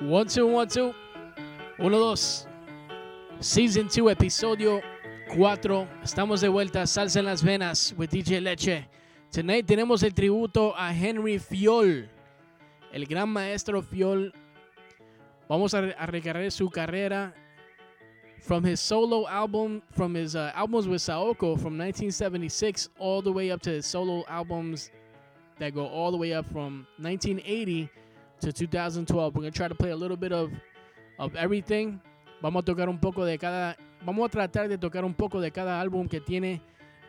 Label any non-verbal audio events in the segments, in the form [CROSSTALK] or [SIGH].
One, two, one, two. Uno, dos. Season 2, episodio 4. Estamos de vuelta. Salsa en las venas with DJ Leche. Tonight tenemos el tributo a Henry Fiol, el gran maestro Fiol. Vamos a, a recargar su carrera from his solo album, from his uh, albums with Saoko from 1976 all the way up to his solo albums that go all the way up from 1980 to 2012. We're going to try to play a little bit of, everything. Vamos a tocar un poco de cada. Vamos a tratar de tocar un poco de cada álbum que tiene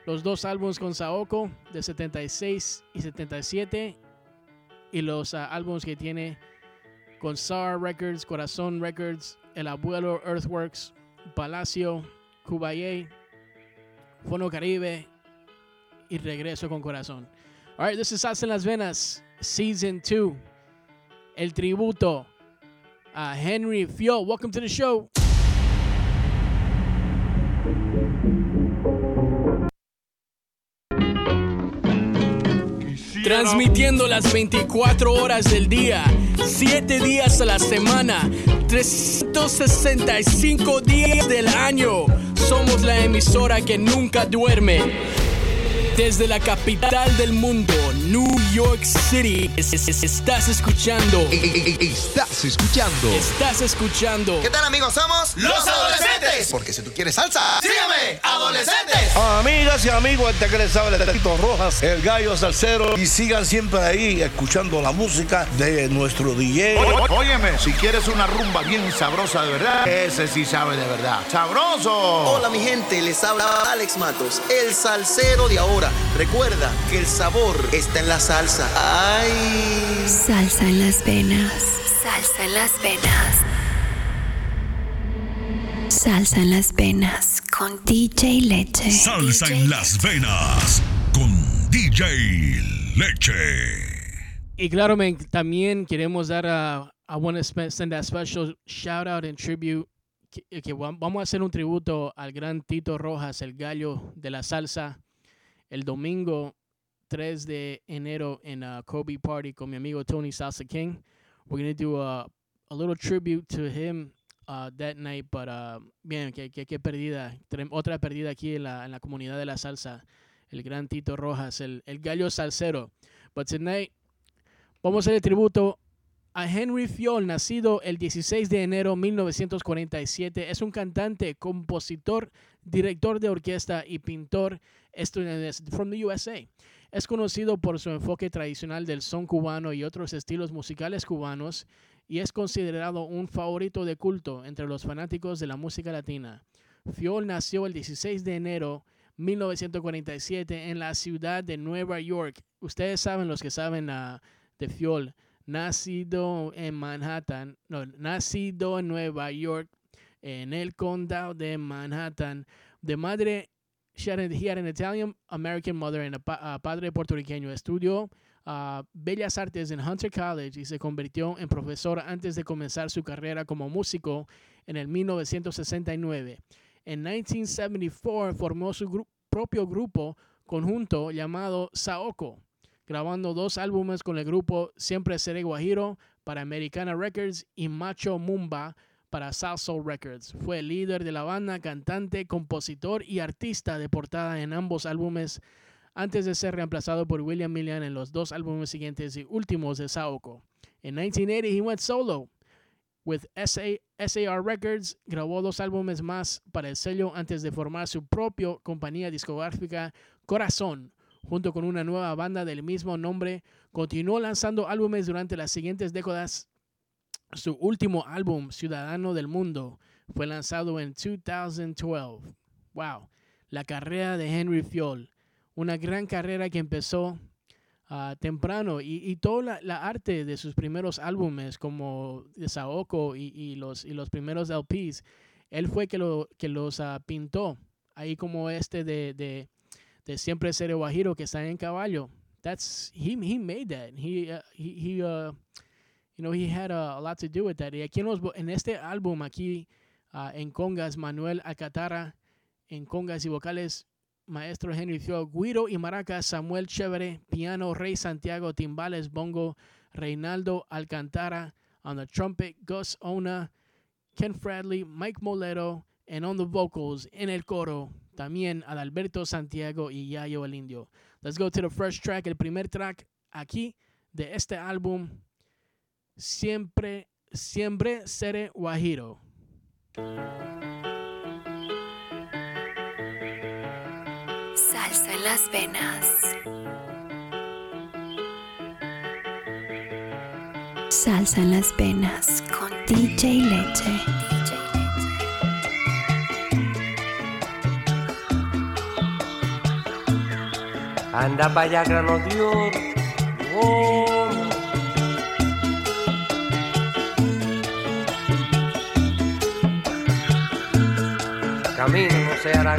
los dos álbumes con Saoko de 76 y 77 y los uh, álbumes que tiene con SAR Records, Corazón Records, El Abuelo Earthworks, Palacio, Cubaye, Fono Caribe y Regreso con Corazón. All right, this is Salsa en las Venas, Season 2. El tributo a Henry Fiol. Welcome to the show. Transmitiendo las 24 horas del día, 7 días a la semana, 365 días del año. Somos la emisora que nunca duerme. Desde la capital del mundo, New York City, es- es- es- estás escuchando. Estás escuchando. Estás escuchando. ¿Qué tal amigos? Somos Los Adolescentes. Porque si tú quieres salsa, Sígueme, adolescentes. Amigas y amigos, este que les habla el Tito Rojas, el gallo salsero. Y sigan siempre ahí escuchando la música de nuestro DJ. Óyeme, si quieres una rumba bien sabrosa de verdad, ese sí sabe de verdad. ¡Sabroso! Hola mi gente, les habla Alex Matos, el salsero de ahora. Recuerda que el sabor está en la salsa. ¡Ay! Salsa en las venas. Salsa en las venas. Salsa en las venas con DJ Leche. Salsa DJ en las venas con DJ Leche. Y claro, también queremos dar a. I want to send a special shout out and tribute. Que, que va- vamos a hacer un tributo al gran Tito Rojas, el gallo de la salsa, el domingo 3 de enero en uh, Kobe Party con mi amigo Tony Salsa King. We're going to do a, a little tribute to him uh, that night, but uh, bien, que, que, que perdida, otra perdida aquí en la, en la comunidad de la salsa, el gran Tito Rojas, el, el gallo salsero. But tonight, vamos a hacer el tributo a Henry Fiol, nacido el 16 de enero de 1947. Es un cantante, compositor, director de orquesta y pintor estadounidense from the USA. Es conocido por su enfoque tradicional del son cubano y otros estilos musicales cubanos y es considerado un favorito de culto entre los fanáticos de la música latina. Fiol nació el 16 de enero 1947 en la ciudad de Nueva York. Ustedes saben, los que saben ah, de Fiol, nacido en Manhattan, no, nacido en Nueva York, en el condado de Manhattan, de madre, she had, he had an Italian American mother and a pa- padre puertorriqueño. Estudió ah, Bellas Artes en Hunter College y se convirtió en profesor antes de comenzar su carrera como músico en el 1969. En 1974 formó su propio grupo conjunto llamado Saoko, grabando dos álbumes con el grupo Siempre Seré Guajiro para Americana Records y Macho Mumba para South Soul Records. Fue el líder de la banda, cantante, compositor y artista de portada en ambos álbumes antes de ser reemplazado por William Millian en los dos álbumes siguientes y últimos de Saoko. En 1980 he went solo with SA, SAR Records, grabó dos álbumes más para el sello antes de formar su propia compañía discográfica Corazón, junto con una nueva banda del mismo nombre. Continuó lanzando álbumes durante las siguientes décadas. Su último álbum, Ciudadano del Mundo, fue lanzado en 2012. Wow, la carrera de Henry Fiol, una gran carrera que empezó ah, temprano y, y toda la, la arte de sus primeros álbumes como Saoko y, y los, y los primeros LPs, él fue que, lo, que los ah, pintó, ahí como este de, de, de Siempre Seré Guajiro que está en caballo. That's, he, he made that. He, uh, he, he, uh, you know, he had a, a lot to do with that. Y aquí en, los, en este álbum, aquí uh, en Congas, Manuel Alcatarra, en Congas y vocales, Maestro Henry Fio, Guido y maraca Samuel Chévere, Piano, Rey Santiago, Timbales, Bongo, Reinaldo Alcantara, on the trumpet, Gus Ona, Ken Bradley, Mike Molero, and on the vocals, en el coro, también Adalberto Santiago y Yayo el Indio. Let's go to the first track, el primer track aquí de este álbum siempre, siempre seré guajiro. Salsa en las venas. Salsa en las venas con DJ Leche. Anda para allá, grano Dios. Oh. camino no se hará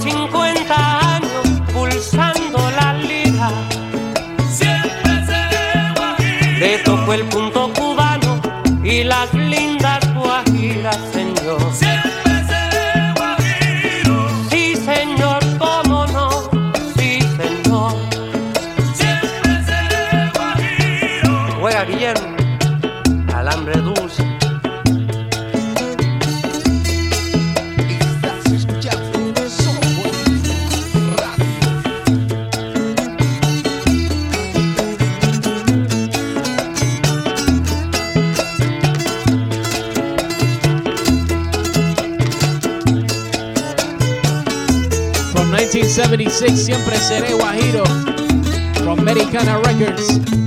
50 años pulsando la liga. Siempre seré guajiro. Le tocó el punto cubano y las 76, siempre seré guajiro. From Americana Records.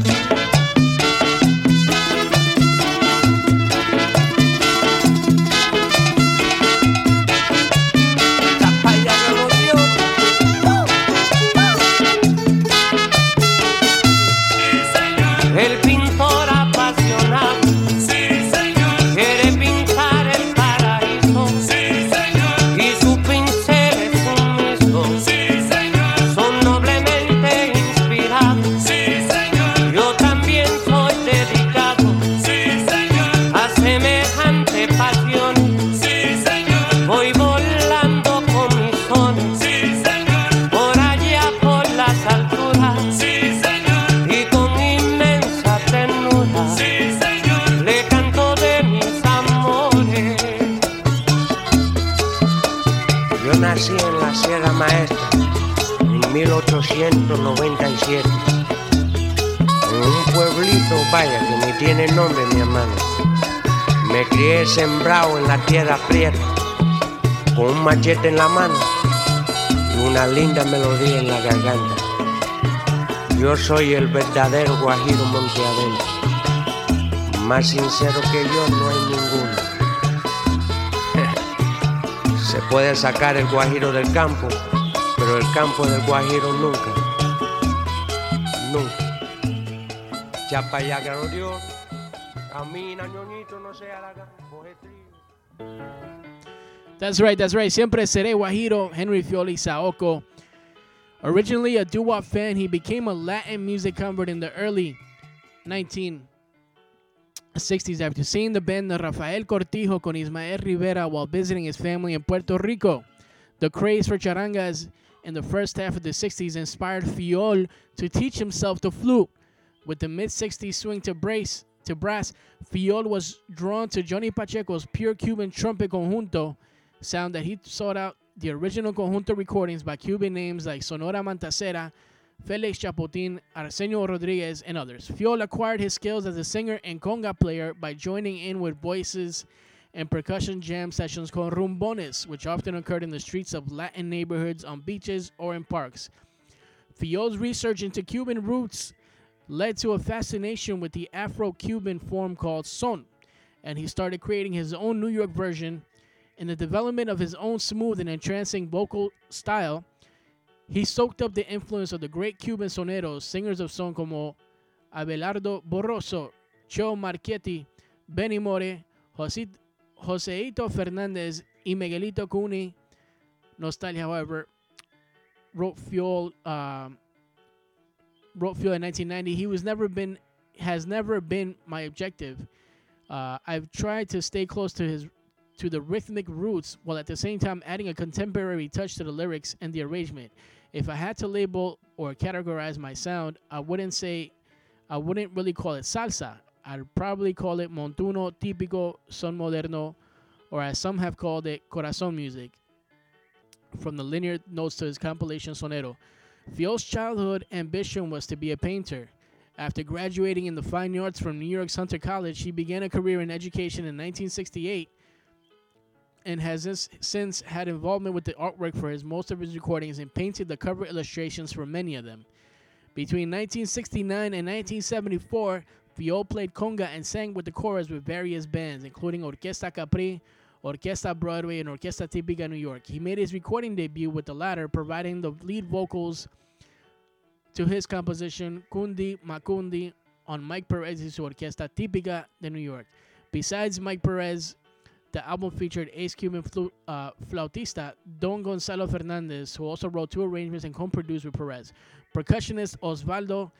La tierra con un machete en la mano y una linda melodía en la garganta. Yo soy el verdadero Guajiro Monte Adentro. Más sincero que yo no hay ninguno. [LAUGHS] Se puede sacar el Guajiro del campo, pero el campo del Guajiro nunca. Nunca. Chapa ya Dios. Camina, ñoñito, no sea la. That's right, that's right. Siempre seré Guajiro, Henry Fioli Saoko. Originally a doo-wop fan, he became a Latin music convert in the early 1960s after seeing the band Rafael Cortijo con Ismael Rivera while visiting his family in Puerto Rico. The craze for charangas in the first half of the 60s inspired Fiol to teach himself the flute. With the mid-60s swing to brace to brass, Fiol was drawn to Johnny Pacheco's pure Cuban trumpet conjunto sound that he sought out the original conjunto recordings by Cuban names like Sonora Matancera, Felix Chappottin, Arsenio Rodriguez, and others. Fiol acquired his skills as a singer and conga player by joining in with voices and percussion jam sessions called rumbones, which often occurred in the streets of Latin neighborhoods, on beaches, or in parks. Fiol's research into Cuban roots led to a fascination with the Afro Cuban form called son, and he started creating his own New York version. In the development of his own smooth and entrancing vocal style, he soaked up the influence of the great Cuban soneros, singers of son como Abelardo Barroso, Cheo Marquetti, Benny More, Jose, Joseito Fernandez, y Miguelito Cuni. Nostalgia, however, wrote Fiol. Wrote Fiol in 1990. He was never been, has never been my objective. Uh, I've tried to stay close to his to the rhythmic roots while at the same time adding a contemporary touch to the lyrics and the arrangement. If I had to label or categorize my sound, I wouldn't say I wouldn't really call it salsa. I'd probably call it montuno típico son moderno or as some have called it corazon music from the linear notes to his compilation sonero. Fiol's childhood ambition was to be a painter. After graduating in the fine arts from New York's Hunter College, he began a career in education in 1968 and has since had involvement with the artwork for his most of his recordings and painted the cover illustrations for many of them. Between 1969 and 1974, Fiol played conga and sang with the chorus with various bands, including Orquesta Capri, Orquesta Broadway, and Orquesta Típica New York. He made his recording debut with the latter, providing the lead vocals to his composition Kundi Makundi on Mike Perez's Orquesta Típica de New York. Besides Mike Perez, the album featured ace Cuban flu- uh, flautista Don Gonzalo Fernandez, who also wrote two arrangements and co-produced with Perez. Percussionist Osvaldo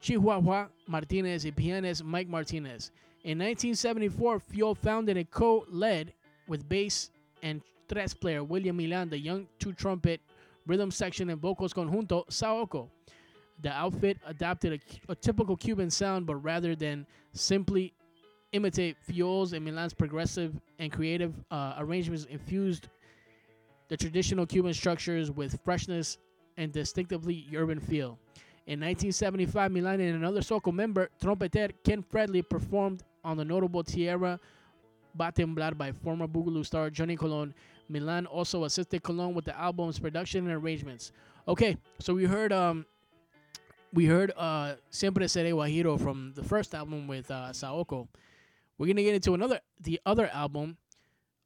Chihuahua Martinez and pianist Mike Martinez. In 1974, Fiol founded and co-led with bass and tres player William Milan the young two-trumpet rhythm section and vocals conjunto Saoko. The outfit adopted a, a typical Cuban sound, but rather than simply imitate Fiol's and Milan's progressive and creative uh, arrangements infused the traditional Cuban structures with freshness and distinctively urban feel. In 1975, Milan and another Saoko member, trompeter Ken Fradley, performed on the notable Tierra Va Temblar by former Boogaloo star Johnny Colon. Milan also assisted Colon with the album's production and arrangements. Okay, so we heard um we heard uh Siempre Seré Guajiro from the first album with uh, Saoko. We're gonna get into another the other album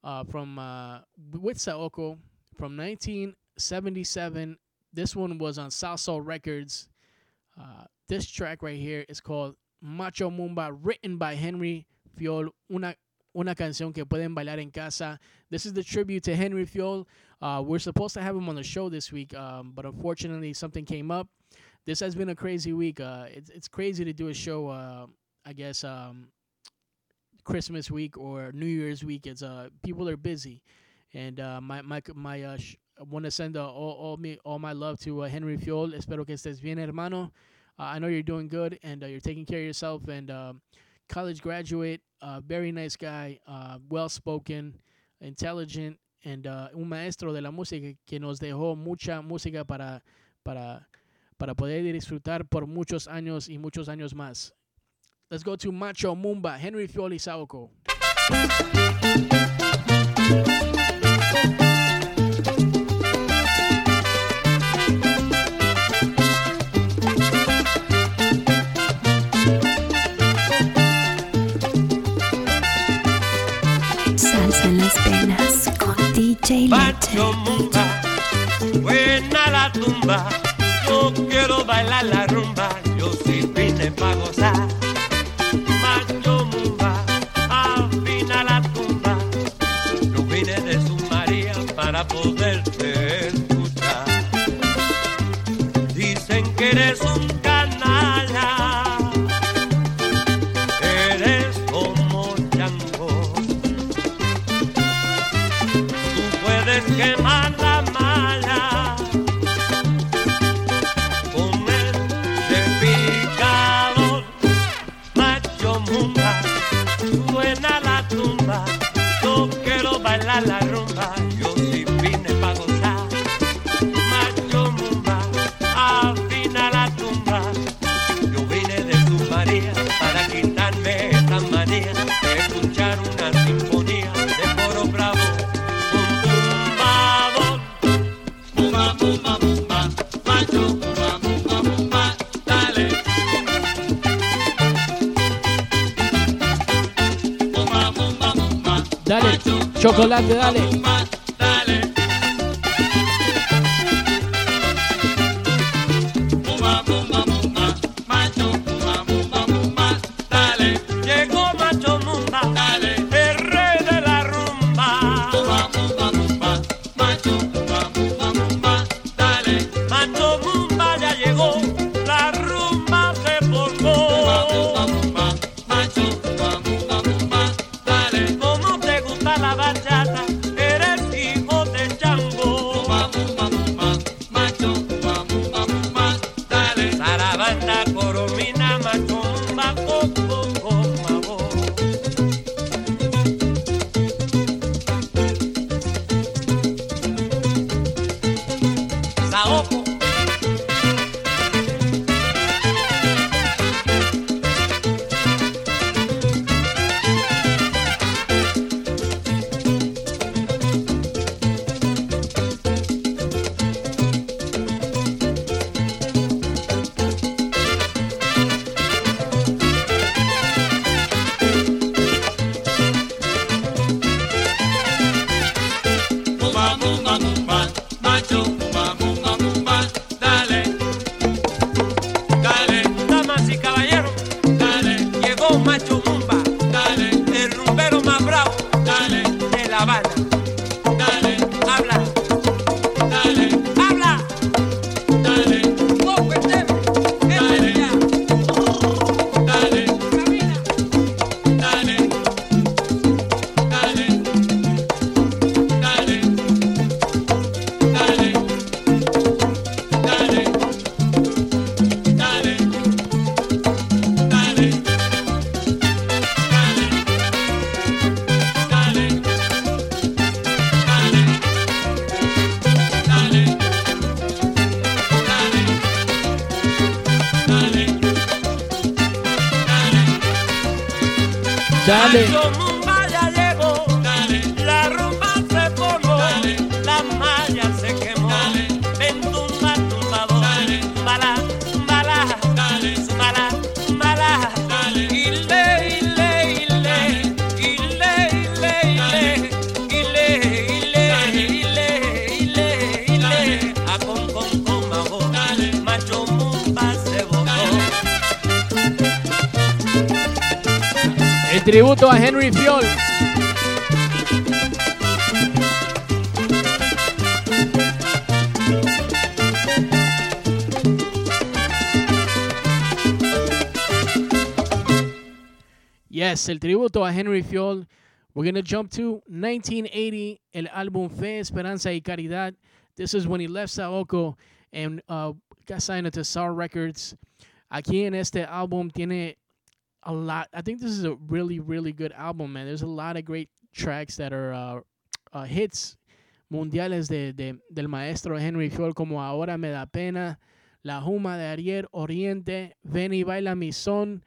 uh, from uh, with Saoko from 1977. This one was on Salsoul Records. Uh, this track right here is called Macho Mumba, written by Henry Fiol. Una una canción que pueden bailar en casa. This is the tribute to Henry Fiol. Uh, we're supposed to have him on the show this week, um, but unfortunately something came up. This has been a crazy week. Uh, it's it's crazy to do a show. Uh, I guess um, Christmas week or New Year's week. It's uh people are busy, and uh, my my my uh, sh- I want to send uh, all all me all my love to Henry Fiol. Espero que estés bien, hermano. I know you're doing good and you're taking care of yourself. And um, college graduate, uh, very nice guy, uh, well spoken, intelligent, and uh, un maestro de la música que nos dejó mucha música para, para, para poder disfrutar por muchos años y muchos años más. Let's go to Macho Mumba, Henry Fioli Saoko. DJ Buena la tumba, yo quiero bailar la rumba, yo sin fin de pagos. chocolate, dale. Dale. Tributo a Henry Fiol. Yes, el tributo a Henry Fiol. We're going to jump to 1980, el álbum Fe, Esperanza y Caridad. This is when he left Saoko and uh, got signed to SAR Records. Aquí en este álbum tiene a lot. I think this is a really really good album, man. There's a lot of great tracks that are uh, uh, hits mundiales de, de, del maestro Henry Fiol, como Ahora Me Da Pena, La Juma de Ayer, Oriente, Ven y Baila Mi Son,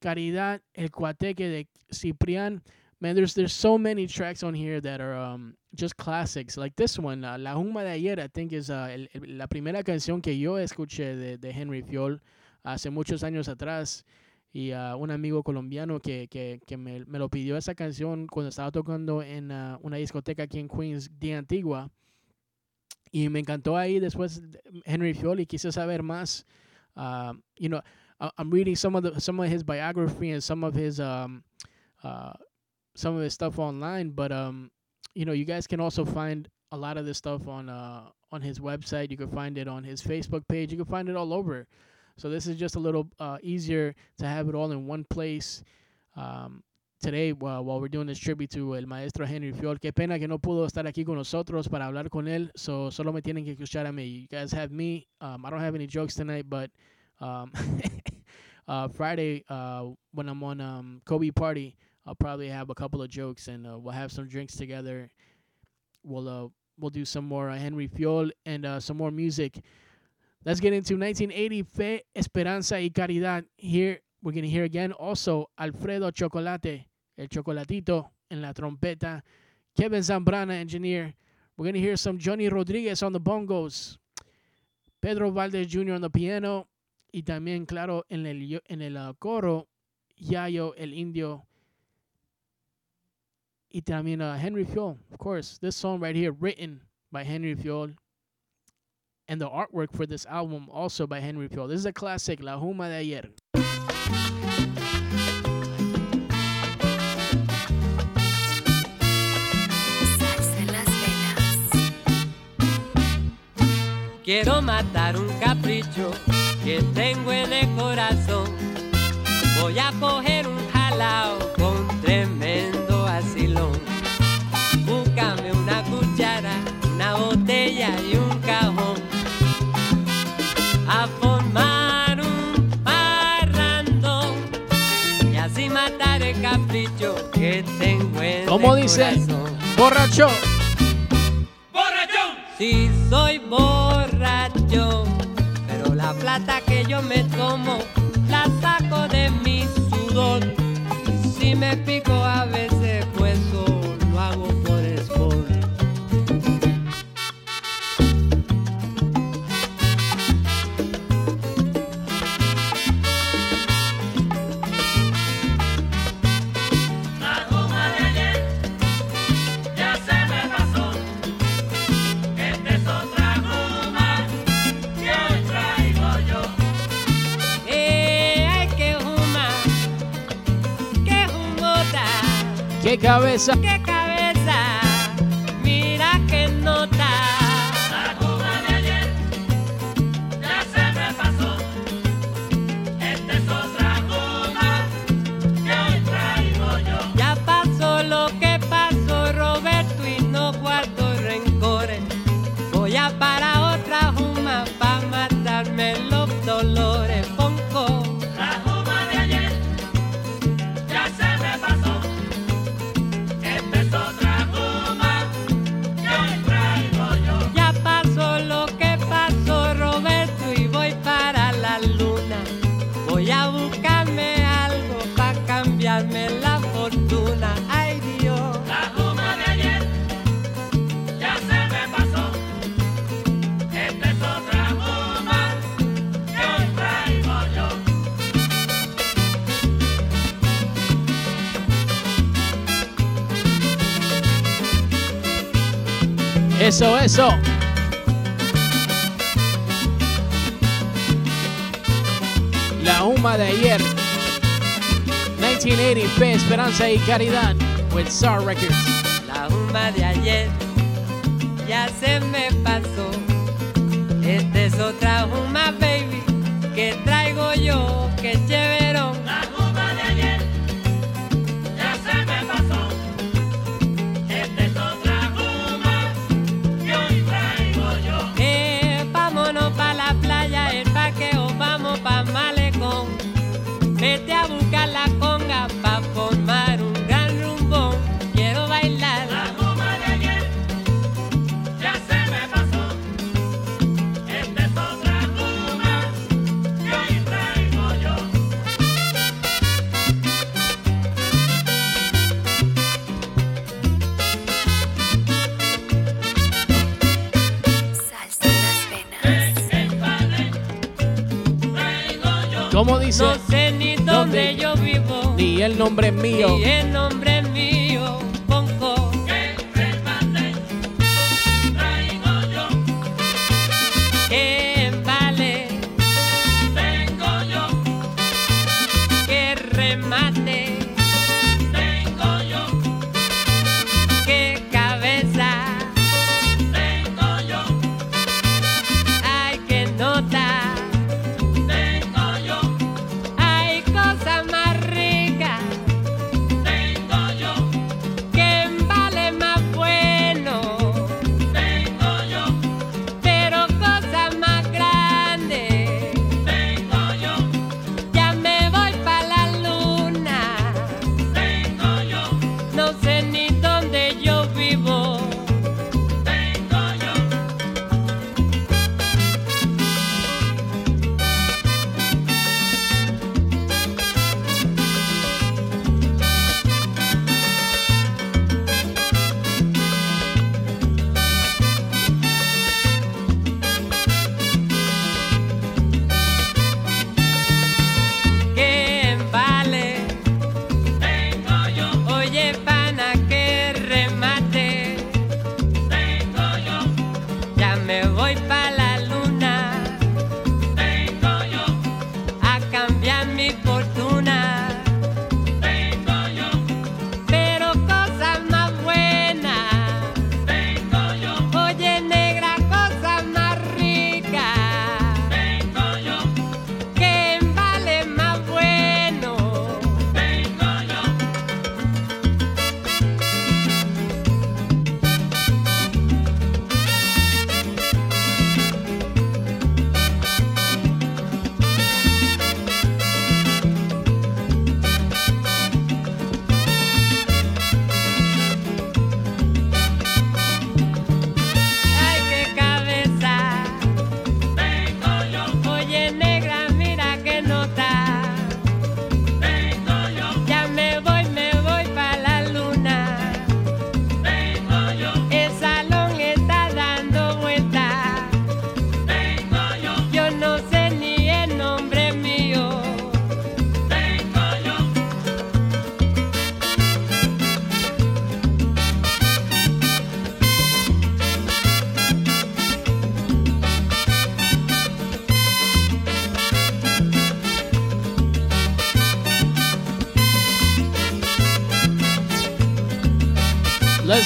Caridad, El Guateque de Ciprián. Man, there's there's so many tracks on here that are um, just classics. Like this one, uh, La Juma de Ayer, I think is uh, el, el, la primera canción que yo escuché de, de Henry Fiol hace muchos años atrás. Y uh, un amigo colombiano que, que, que me, me lo pidió esa canción cuando estaba tocando en uh, una discoteca aquí en Queens, Antigua. Y me encantó ahí después Henry Fiol y quise saber más. Uh, you know, I'm reading some of the some of his biography and some of his um, uh, some of his stuff online, but um, you know, you guys can also find a lot of this stuff on uh on his website. You can find it on his Facebook page. You can find it all over. So this is just a little uh, easier to have it all in one place. Um, today, while while we're doing this tribute to el maestro Henry Fiol, qué pena que no pudo estar aquí con nosotros para hablar con él. So solo me tienen que escuchar a mí. You guys have me. Um, I don't have any jokes tonight, but um, [LAUGHS] uh, Friday uh, when I'm on um, Kobe party, I'll probably have a couple of jokes and uh, we'll have some drinks together. We'll uh, we'll do some more uh, Henry Fiol and uh, some more music. Let's get into 1980 Fe, Esperanza y Caridad. Here we're gonna hear again also Alfredo Chocolate, el chocolatito en la trompeta. Kevin Zambrana, engineer. We're gonna hear some Johnny Rodriguez on the bongos. Pedro Valdez Jr. on the piano. Y también, claro, en el, en el uh, coro, Yayo el Indio. Y también uh, Henry Fiol, of course. This song right here, written by Henry Fiol. And the artwork for this album also by Henry Fiol. This is a classic, La Juma de Ayer. Quiero matar un capricho que tengo en el corazón. Voy a coger un jalao con tremendo asilón. Búscame una cuchara, una botella y un ¿Cómo dice? corazón. Borracho. Sí, soy borracho, pero la plata que yo me tomo la saco de mi sudor. Y si me pico a veces, ¡Qué cabeza! ¡Qué cabeza! Eso, eso. La Huma de ayer. 1980 Fe, Esperanza y Caridad with SAR Records. La juma de ayer ya se me pasó. Esta es otra juma, baby, que traigo yo, que chéverón. ¿Cómo dice? No sé ni dónde, ¿Dónde? yo vivo, Ni el nombre es mío. ni el nombre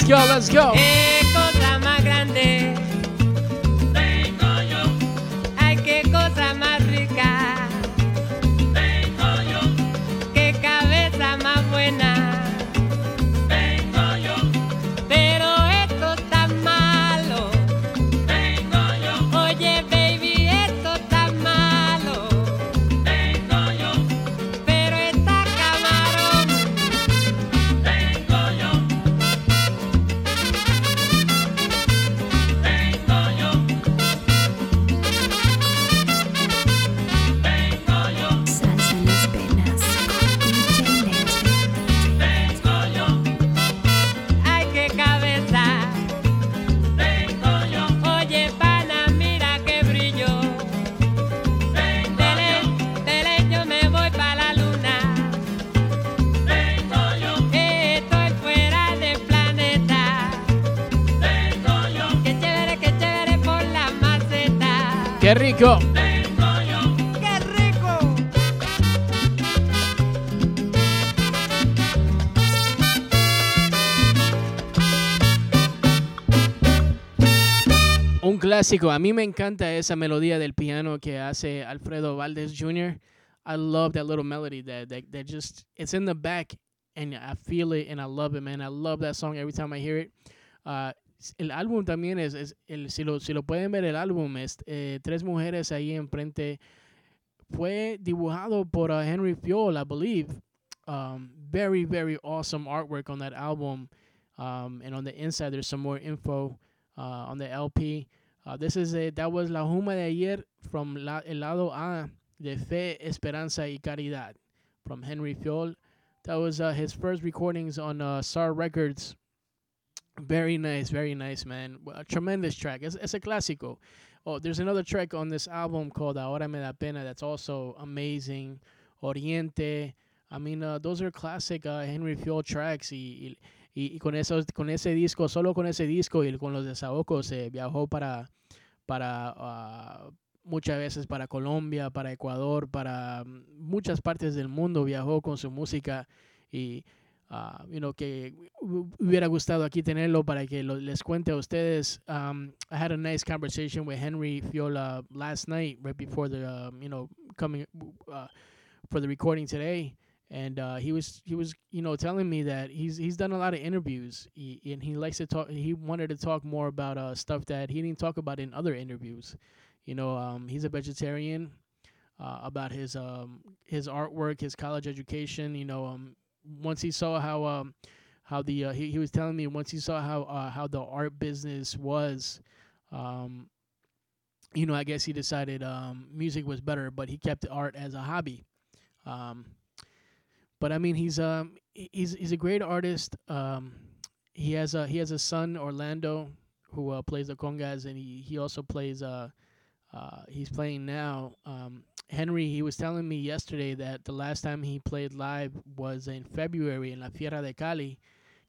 go, let's go. Qué Un clásico. A mí me encanta esa melodía del piano que hace Alfredo Valdez Jr. I love that little melody that, that that just it's in the back and I feel it and I love it, man. I love that song every time I hear it. Uh, el álbum también es, es el, si, lo, si lo pueden ver, el álbum es eh, Tres Mujeres ahí enfrente. Fue dibujado por uh, Henry Fiol, I believe. Um, very, very awesome artwork on that album. Um, and on the inside, there's some more info uh, on the LP. Uh, this is a, that was La Juma de ayer from la, el lado A de Fe, Esperanza y Caridad from Henry Fiol. That was uh, his first recordings on uh, SAR Records. Very nice, very nice, man. A tremendous track. It's, es a clásico. Oh, there's another track on this album called Ahora Me Da Pena that's also amazing. Oriente. I mean, uh, those are classic uh, Henry Fiol tracks. Y, con, esos, con ese disco, solo con ese disco y con los desahogos, se viajó para, para uh, muchas veces para Colombia, para Ecuador, para mm, muchas partes del mundo. Viajó con su música y uh, you know, que hu- hubiera gustado aquí tenerlo para que lo- les cuente a ustedes. Um, I had a nice conversation with Henry Fiola last night, right before the, um, you know, coming uh, for the recording today. And uh, he was he was you know telling me that he's he's done a lot of interviews he, and he likes to talk. He wanted to talk more about uh, stuff that he didn't talk about in other interviews. You know, um, he's a vegetarian. Uh, about his um, his artwork, his college education. You know, um, once he saw how um, how the uh, he, he was telling me once he saw how uh, how the art business was, um, you know, I guess he decided um, music was better, but he kept art as a hobby. Um, but I mean, he's um he's he's a great artist. Um, he has a he has a son Orlando who uh, plays the congas, and he he also plays uh, uh he's playing now. Um, Henry, he was telling me yesterday that the last time he played live was in February in La Fiera de Cali.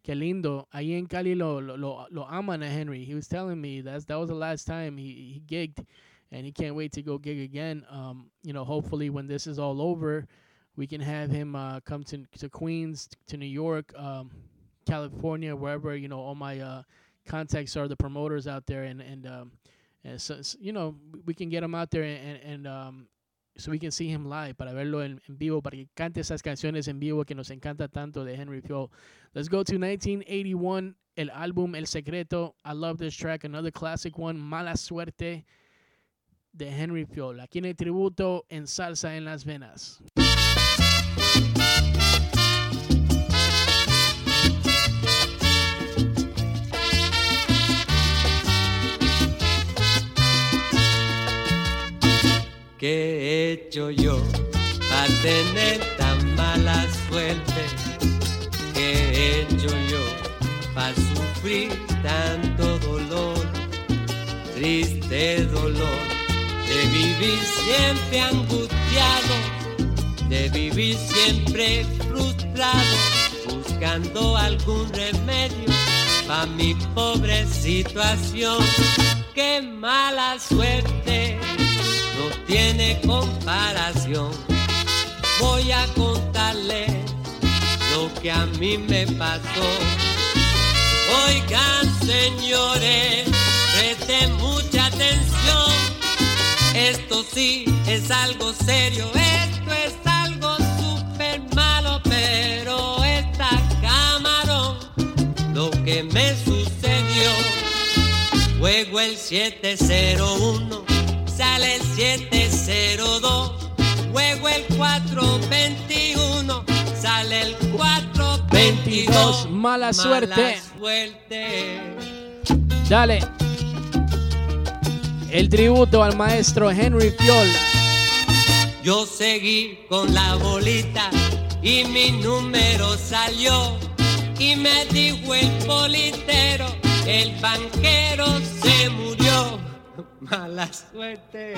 Que lindo. Ahí en Cali lo, lo, lo, lo aman a Henry. He was telling me that's, that was the last time he, he gigged, and he can't wait to go gig again. Um, you know, hopefully when this is all over, we can have him uh, come to, to Queens, to New York, um, California, wherever, you know, all my uh, contacts are the promoters out there. And, and, um, and so, so, you know, we can get him out there and, and um, so we can see him live, para verlo en, en vivo, para que cante esas canciones en vivo que nos encanta tanto de Henry Fiol. Let's go to 1981, el álbum El Secreto. I love this track, another classic one, Mala Suerte, de Henry Fiol. Aquí en el tributo en Salsa en las Venas. ¿Qué he hecho yo para tener tan mala suerte? ¿Qué he hecho yo para sufrir tanto dolor? Triste dolor de vivir siempre angustiado, de vivir siempre frustrado, buscando algún remedio para mi pobre situación. Qué mala suerte no tiene comparación. Voy a contarle lo que a mí me pasó. Oigan, señores, presten mucha atención. Esto sí es algo serio, esto es algo súper malo, pero esta camarón, lo que me sucedió. Juego el 701, sale el 702. Juego el 421, sale el 422. 22, mala suerte. suerte. Dale. El tributo al maestro Henry Fuel. Yo seguí con la bolita y mi número salió. Y me dijo el politero, el banquero se murió. [LAUGHS] Mala suerte.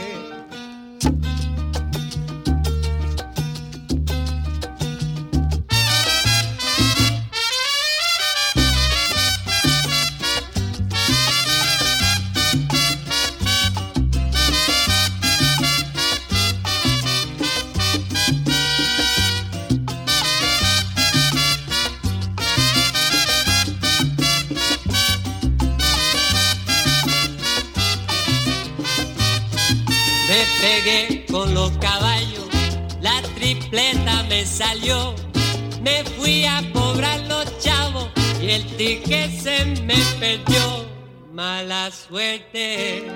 Pegué con los caballos, la tripleta me salió. Me fui a cobrar los chavos y el ticket se me perdió. Mala suerte.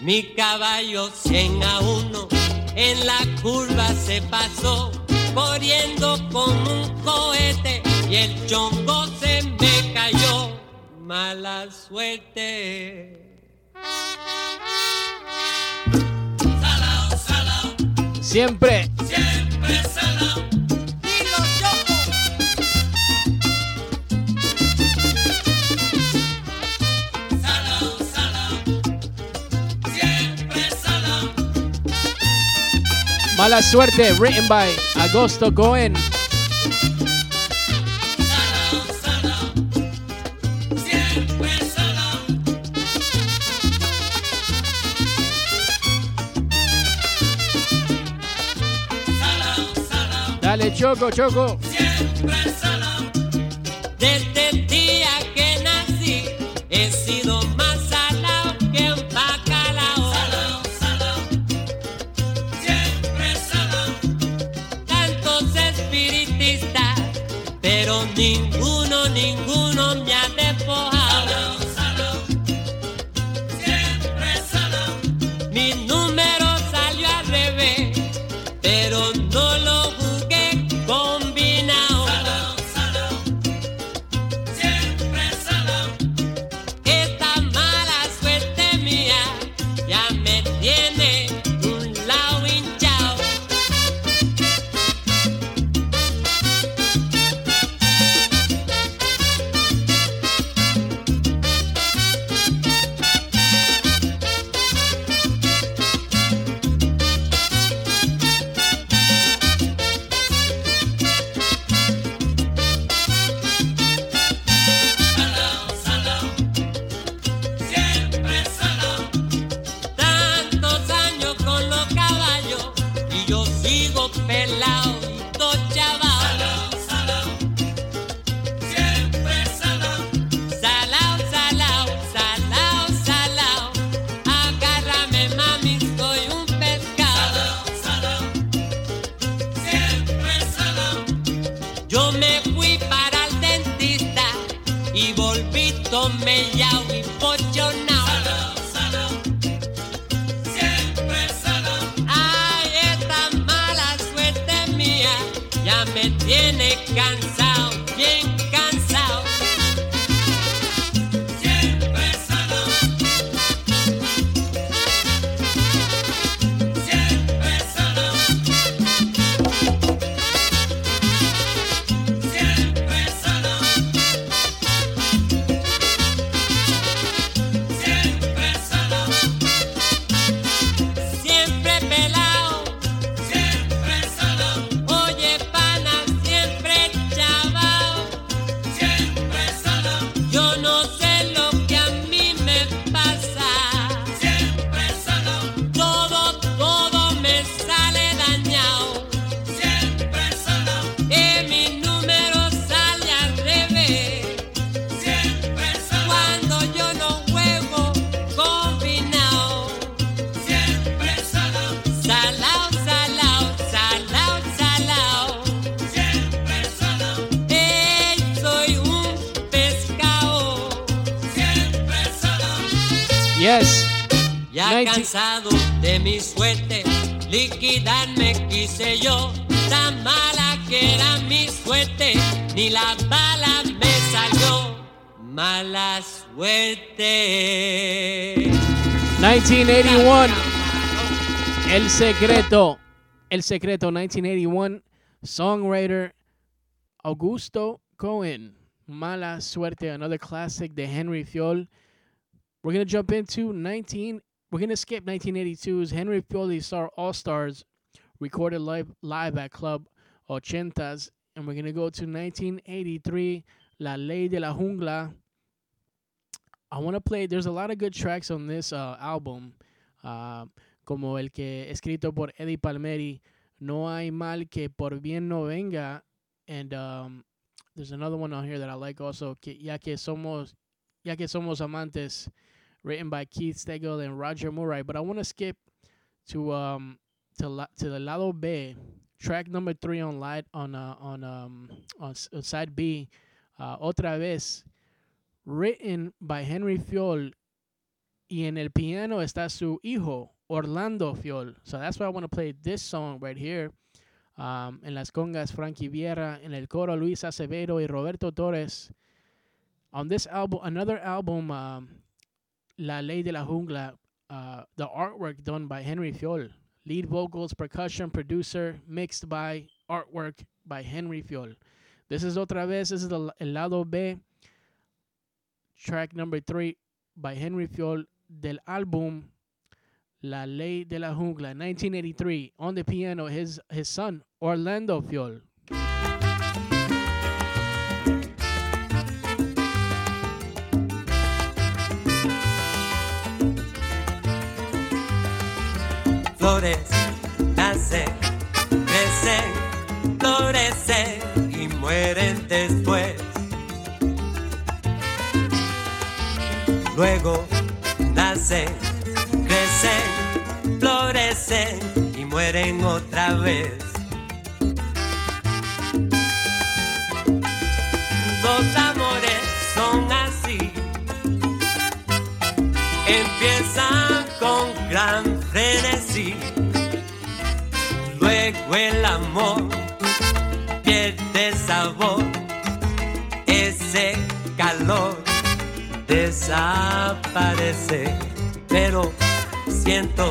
Mi caballo 100 a 1 en la curva se pasó, corriendo como un cohete y el chongo se me cayó mala suerte. Salao, salao. Siempre. Siempre salao. Mala Suerte, written by Agosto Cohen. Dale, Choco, Choco. Desde el día liquidarme quise yo. Tan mala que era mi suerte, ni la bala me salió. Mala suerte. 1981. El secreto. El secreto 1981. Songwriter Augusto Cohen. Mala suerte. Another classic de Henry Fiol. We're going to jump into 19. We're going to skip 1982's Henry Fiol y SAR All Stars recorded live, live at Club Ochentas. And we're going to go to 1983 La Ley de la Jungla. I want to play. There's a lot of good tracks on this uh, album, uh, como el que escrito por Eddie Palmieri. No hay mal que por bien no venga, and um, there's another one on here that I like also. Que, ya que somos, ya que somos amantes, written by Keith Stegel and Roger Murray. But I want to skip to um to la, to the lado B, track number three on light on uh, on um on, s- on side B, uh, otra vez written by Henry Fiol, y en el piano está su hijo, Orlando Fiol. So that's why I want to play this song right here. Um, en las congas, Frankie Vieira. En el coro, Luis Acevedo y Roberto Torres. On this album, another album, um, La Ley de la Jungla, uh, the artwork done by Henry Fiol. Lead vocals, percussion, producer, mixed by artwork by Henry Fiol. This is otra vez, this is the El Lado B, track number three by Henry Fiol del álbum La Ley de la Jungla, 1983. On the piano, his, his son, Orlando Fiol. flores nacen, crecen, florecen y mueren después. Luego nacen, crecen, florecen y mueren otra vez. amor pierde sabor, ese calor desaparece, pero siento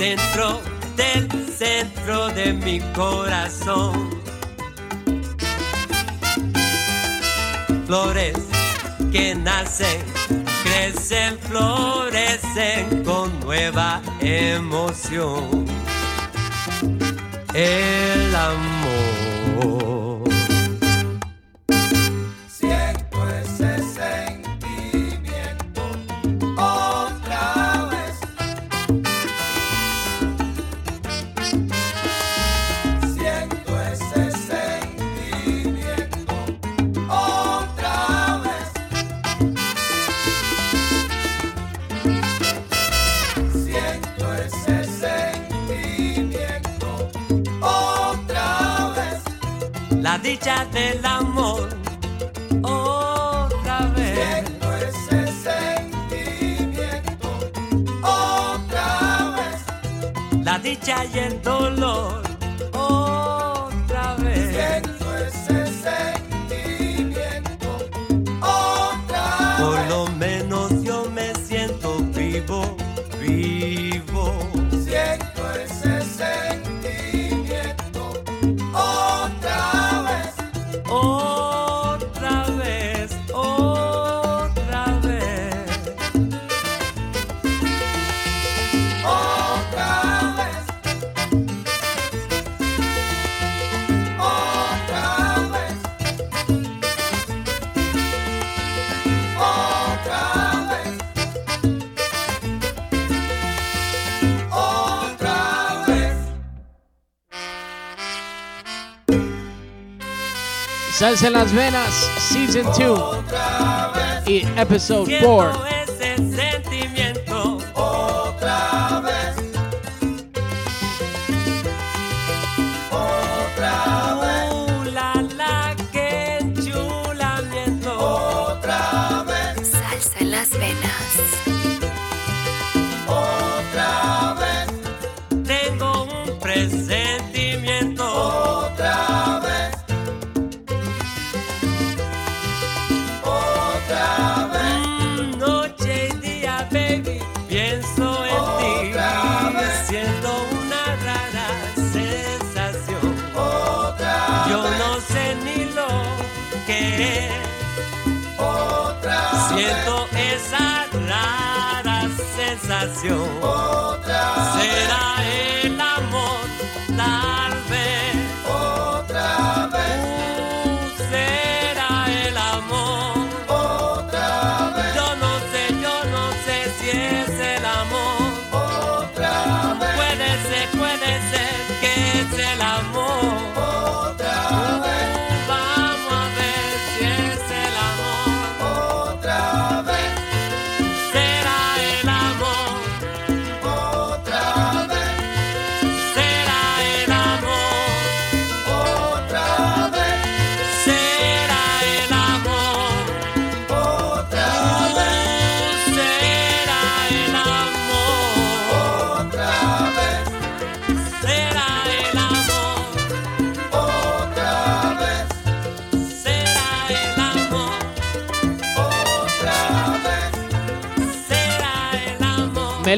dentro del centro de mi corazón flores que nacen, crecen, florecen con nueva emoción el amor. la dicha del amor. Otra vez. Siento ese sentimiento. Otra vez. La dicha y el dolor. Salsa en las venas, Season 2 y Episode 4. canción. Otra será.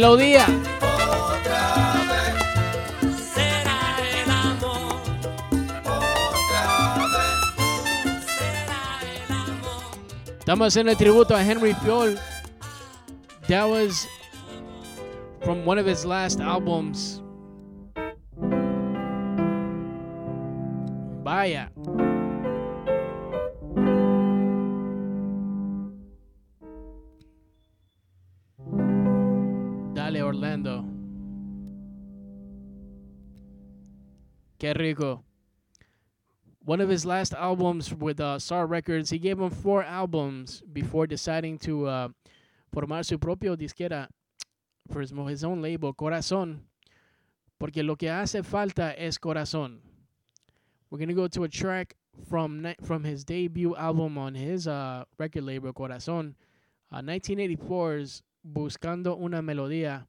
Melodía. Estamos haciendo el tributo a Henry Fiol. That was from one of his last albums. Rico. One of his last albums with uh, SAR Records, he gave him four albums before deciding to uh, formar su propio disquera for his, his own label, Corazón. Porque lo que hace falta es corazón. We're gonna go to a track from from his debut album on his uh, record label, Corazón, uh, 1984's Buscando una Melodía.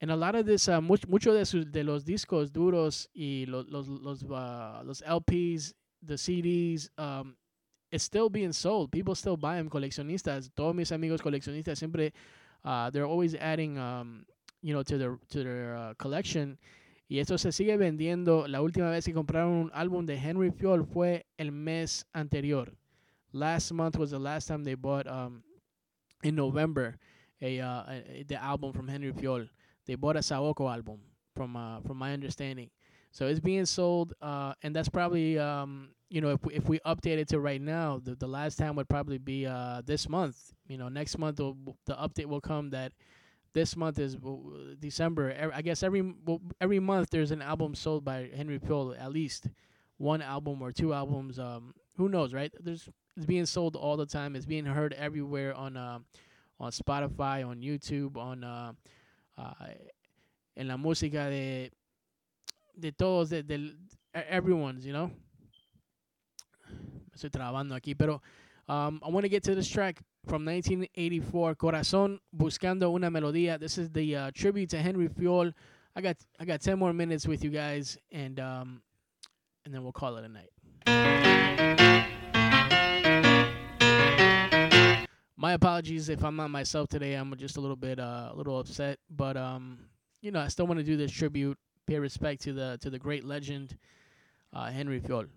And a lot of this, uh, much, mucho de, sus, de los discos duros y los, los, los, uh, los LPs, the CDs, um, it's still being sold. People still buy them, coleccionistas. Todos mis amigos coleccionistas siempre, uh, they're always adding, um, you know, to their, to their uh, collection. Y esto se sigue vendiendo. La última vez que compraron un álbum de Henry Fiol fue el mes anterior. Last month was the last time they bought, um, in November, a, uh, a, the album from Henry Fiol. They bought a Saoko album, from uh, from my understanding. So it's being sold, uh, and that's probably um, you know if we, if we update it to right now, the, the last time would probably be uh, this month. You know, next month the update will come that this month is December. I guess every every month there's an album sold by Henry Fiol, at least one album or two albums. Um, who knows, right? There's it's being sold all the time. It's being heard everywhere on uh, on Spotify, on YouTube, on uh, en la música de de todos, de, del e- everyone's, you know. Me Estoy trabando aquí, pero um, I want to get to this track from 1984, Corazón Buscando una Melodía. This is the uh, tribute to Henry Fiol. I got I got 10 more minutes with you guys, and um, and then we'll call it a night. My apologies if I'm not myself today. I'm just a little bit uh, a little upset, but um, you know, I still want to do this tribute, pay respect to the to the great legend, uh, Henry Fiol.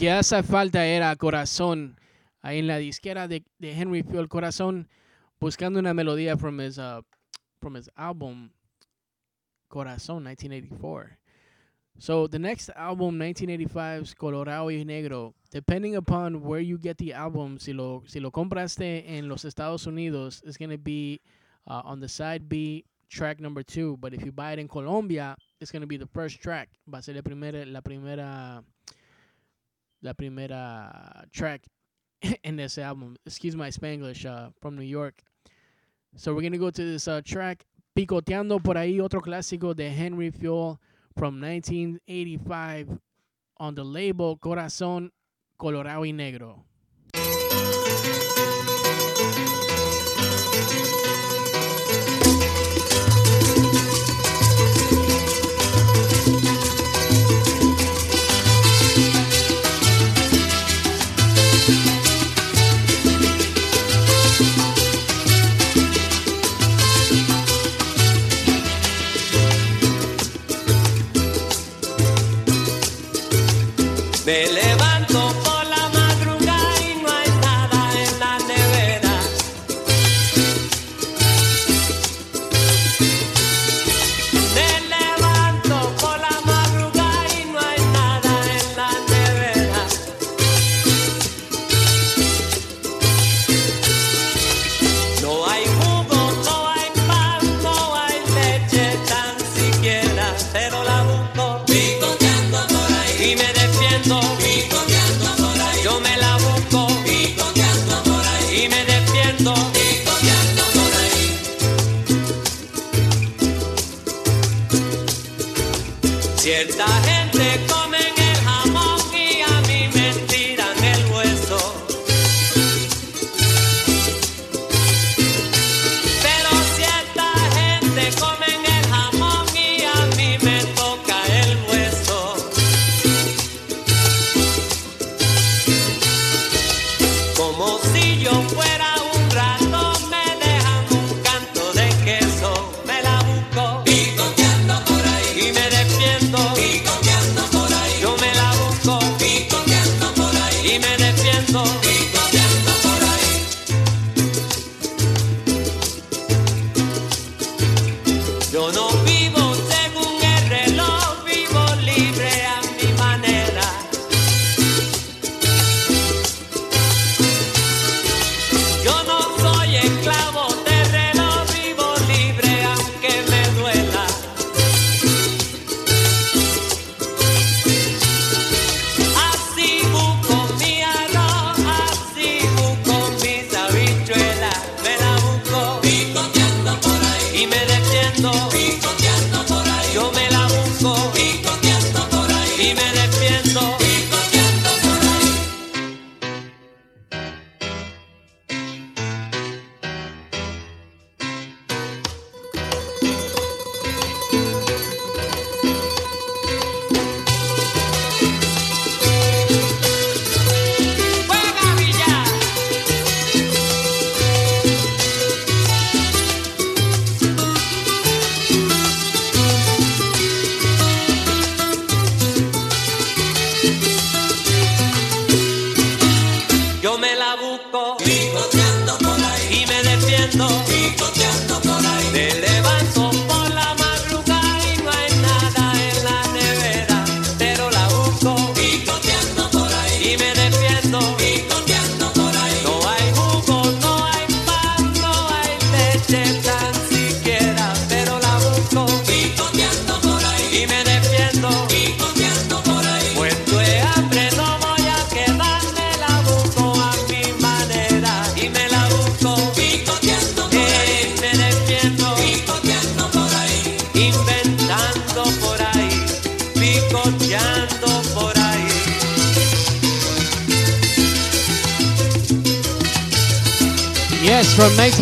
Que hace falta era corazón. Ahí en la disquera de, de Henry Field Corazón, buscando una melodía from his, uh, from his album Corazón 1984. So the next album, 1985's Colorado y Negro, depending upon where you get the album, si lo, si lo compraste en los Estados Unidos, it's going to be uh, on the side B, track number two. But if you buy it in Colombia, it's going to be the first track. Va a ser la primera, la primera, la primera track in this album. Excuse my Spanglish uh, from New York. So we're going to go to this uh, track, Picoteando por ahí, otro clásico de Henry Fiol from 1985 on the label Corazón Colorado y Negro.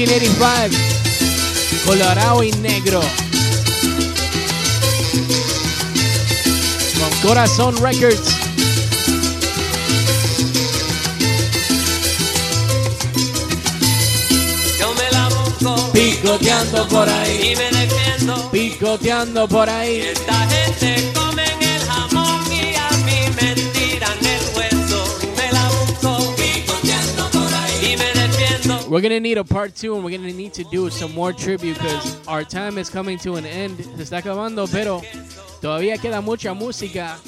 1985. Colorado y Negro. From Corazon Records. Yo me la busco Picoteando por ahí. y me defiendo. Picoteando por ahí. Esta gente come We're gonna need a part two, and we're gonna need to do some more tribute because our time is coming to an end. Se está acabando, pero todavía queda mucha música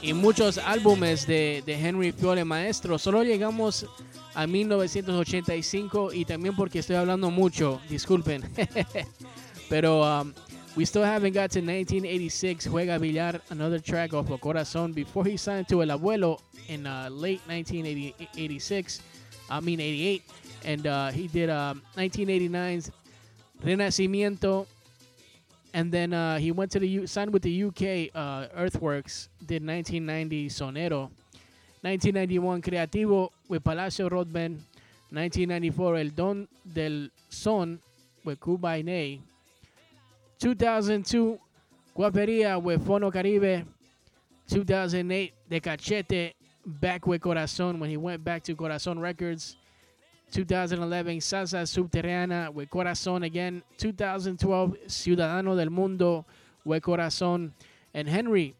y muchos álbumes de, de Henry Fiore Maestro. Solo llegamos a 1985 y también porque estoy hablando mucho, disculpen. [LAUGHS] pero um, we still haven't got to 1986. Juega Villar, another track of Corazon before he signed to El Abuelo in uh, late 1986. I mean 88, and uh, he did um, 1989's Renacimiento, and then uh, he went to the U- signed with the UK uh, Earthworks. Did 1990 Sonero, 1991 Creativo with Palacio Road Band, 1994 El Don del Son with Cuba y 2002 Guaperia with Fono Caribe, 2008 De Cachete back with Corazon when he went back to Corazon Records. 2011 Salsa Subterránea with Corazon again. 2012 Ciudadano del Mundo with Corazon. And Henry,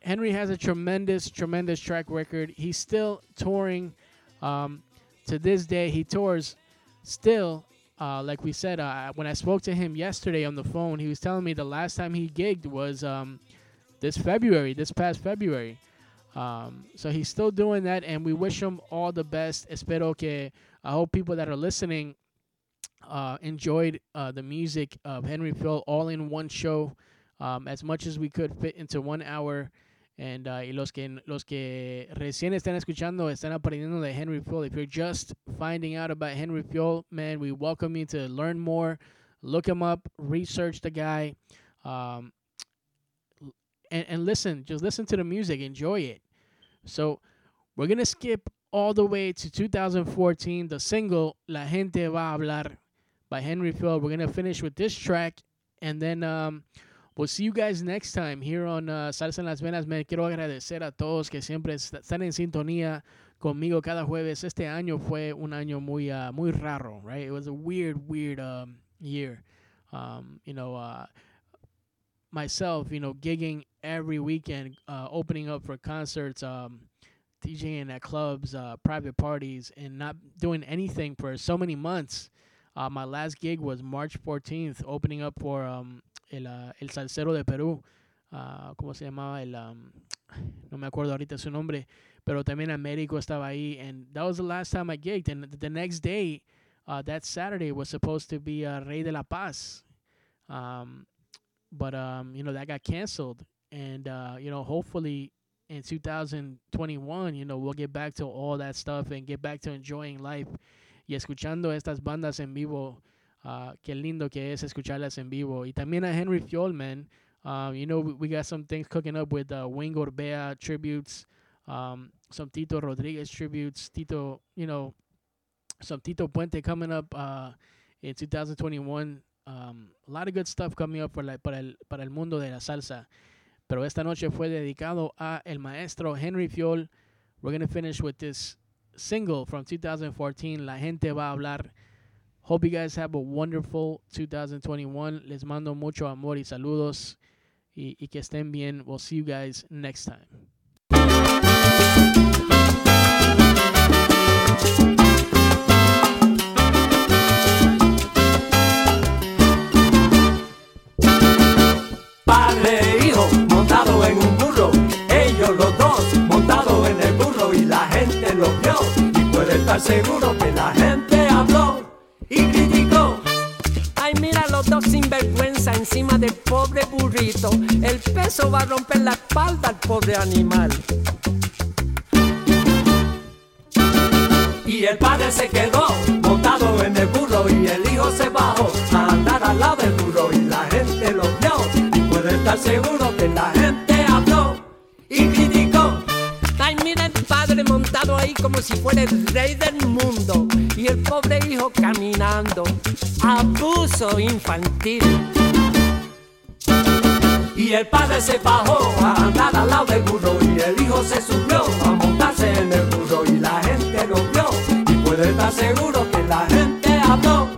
Henry has a tremendous, tremendous track record. He's still touring. Um, to this day, he tours still. Uh, like we said, uh, when I spoke to him yesterday on the phone, he was telling me the last time he gigged was um, this February, this past February. Um, so he's still doing that, and we wish him all the best. Espero que I hope people that are listening uh, enjoyed uh, the music of Henry Fiol all in one show, um, as much as we could fit into one hour. And uh, y los que los que recién están escuchando están aprendiendo de Henry Fiol. If you're just finding out about Henry Fiol, man, we welcome you to learn more, look him up, research the guy. Um, and, and listen, just listen to the music, enjoy it. So we're gonna skip all the way to 2014, the single La Gente Va a Hablar by Henry Fiol. We're gonna finish with this track, and then um, we'll see you guys next time here on uh, Salsa en las Venas. Me quiero agradecer a todos que siempre están en sintonía conmigo cada jueves. Este año fue un año muy uh, muy raro, right? It was a weird, weird um, year. Um, you know, uh, myself, you know, gigging every weekend, uh, opening up for concerts, um, DJing at clubs, uh, private parties, and not doing anything for so many months. Uh, my last gig was March 14th, opening up for um, el, uh, el Salsero de Perú. Uh, ¿Cómo se llamaba? El, um, no me acuerdo ahorita su nombre, pero también Américo estaba ahí. And that was the last time I gigged. And the next day, uh, that Saturday, was supposed to be uh, Rey de la Paz. Um, but um, you know that got canceled, and uh, you know hopefully in 2021, you know we'll get back to all that stuff and get back to enjoying life y escuchando estas bandas en vivo. Uh, qué lindo que es escucharlas en vivo. Y también a Henry Fiol, man. Uh, you know we, we got some things cooking up with uh, Wing Orbea tributes, um, some Tito Rodriguez tributes, Tito, you know, some Tito Puente coming up uh, in 2021. Um, a lot of good stuff coming up for la, para, el, para el mundo de la salsa. Pero esta noche fue dedicado a el maestro Henry Fiol. We're going to finish with this single from 2014, La Gente Va a Hablar. Hope you guys have a wonderful 2021. Les mando mucho amor y saludos. Y, y que estén bien. We'll see you guys next time. Montado en un burro, ellos los dos montados en el burro y la gente los vio y puede estar seguro que la gente habló y criticó. Ay, mira los dos sinvergüenza encima del pobre burrito. El peso va a romper la espalda al pobre animal. Y el padre se quedó montado en el burro y el hijo se bajó a andar al lado del burro y la gente lo vio y puede estar seguro que la gente como si fuera el rey del mundo y el pobre hijo caminando. Abuso infantil. Y el padre se bajó a andar al lado del burro y el hijo se subió a montarse en el burro y la gente lo vio y puede estar seguro que la gente habló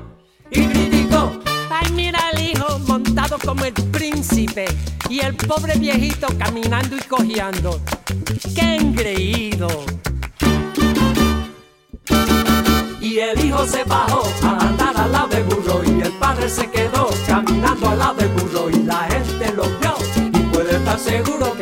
y criticó. Ay, mira el hijo montado como el príncipe y el pobre viejito caminando y cojeando. ¡Qué engreído! Se bajó a andar al lado del burro y el padre se quedó caminando al lado del burro y la gente lo vio y puede estar seguro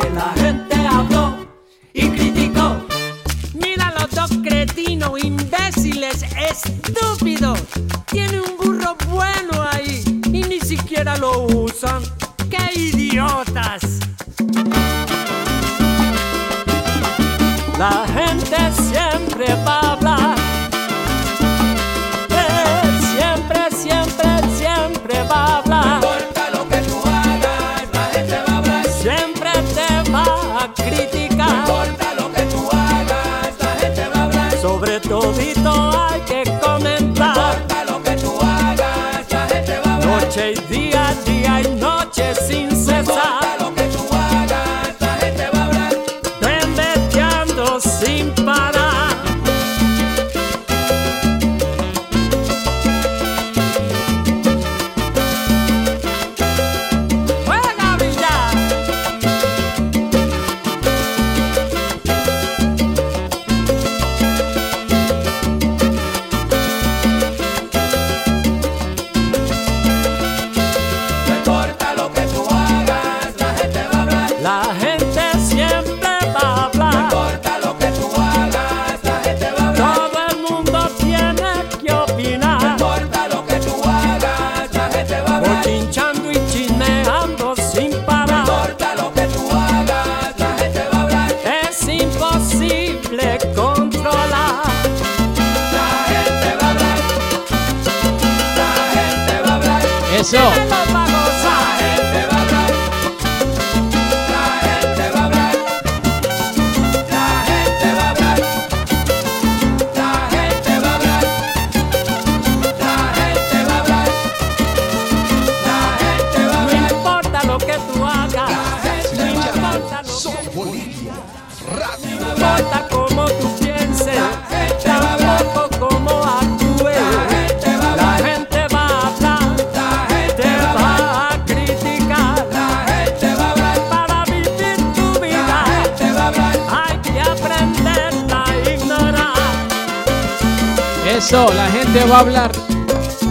Eso, la gente va a hablar.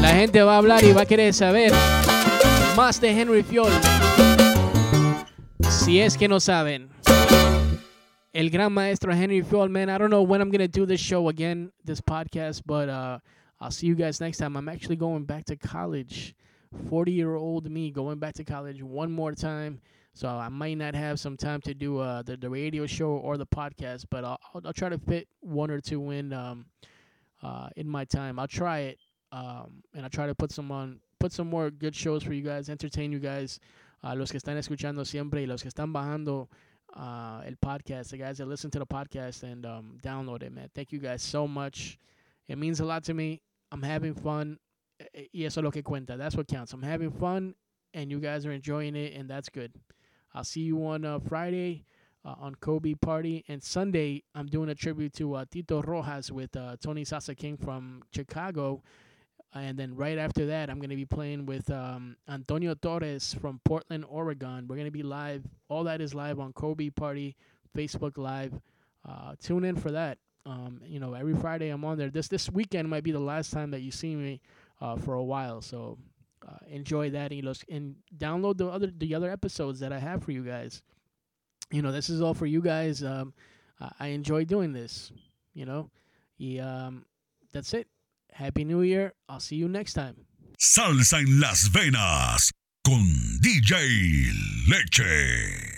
La gente va a hablar y va a querer saber más de Henry Fiol. Si es que no saben. El gran maestro Henry Fiol, man. I don't know when I'm going to do this show again, this podcast, but uh, I'll see you guys next time. I'm actually going back to college. 40 year old me going back to college one more time. So I might not have some time to do uh, the, the radio show or the podcast, but I'll, I'll, I'll try to fit one or two in. Um, uh, in my time. I'll try it, um, and I'll try to put some on, put some more good shows for you guys, entertain you guys, uh, los que están escuchando siempre y los que están bajando uh, el podcast, the guys that listen to the podcast and um, download it, man. Thank you guys so much. It means a lot to me. I'm having fun, y eso lo que cuenta. That's what counts. I'm having fun, and you guys are enjoying it, and that's good. I'll see you on uh, Friday uh, on Kobe Party. And Sunday, I'm doing a tribute to uh, Tito Rojas with uh, Tony Sasa King from Chicago. And then right after that, I'm going to be playing with um, Antonio Torres from Portland, Oregon. We're going to be live. All that is live on Kobe Party, Facebook Live. Uh, tune in for that. Um, you know, every Friday I'm on there. This this weekend might be the last time that you see me uh, for a while. So uh, enjoy that and, los- and download the other the other episodes that I have for you guys you know, this is all for you guys. Um, I- enjoy doing this, you know. Y, um, that's it. Happy New Year. I'll see you next time. Salsa en las venas con DJ Leche.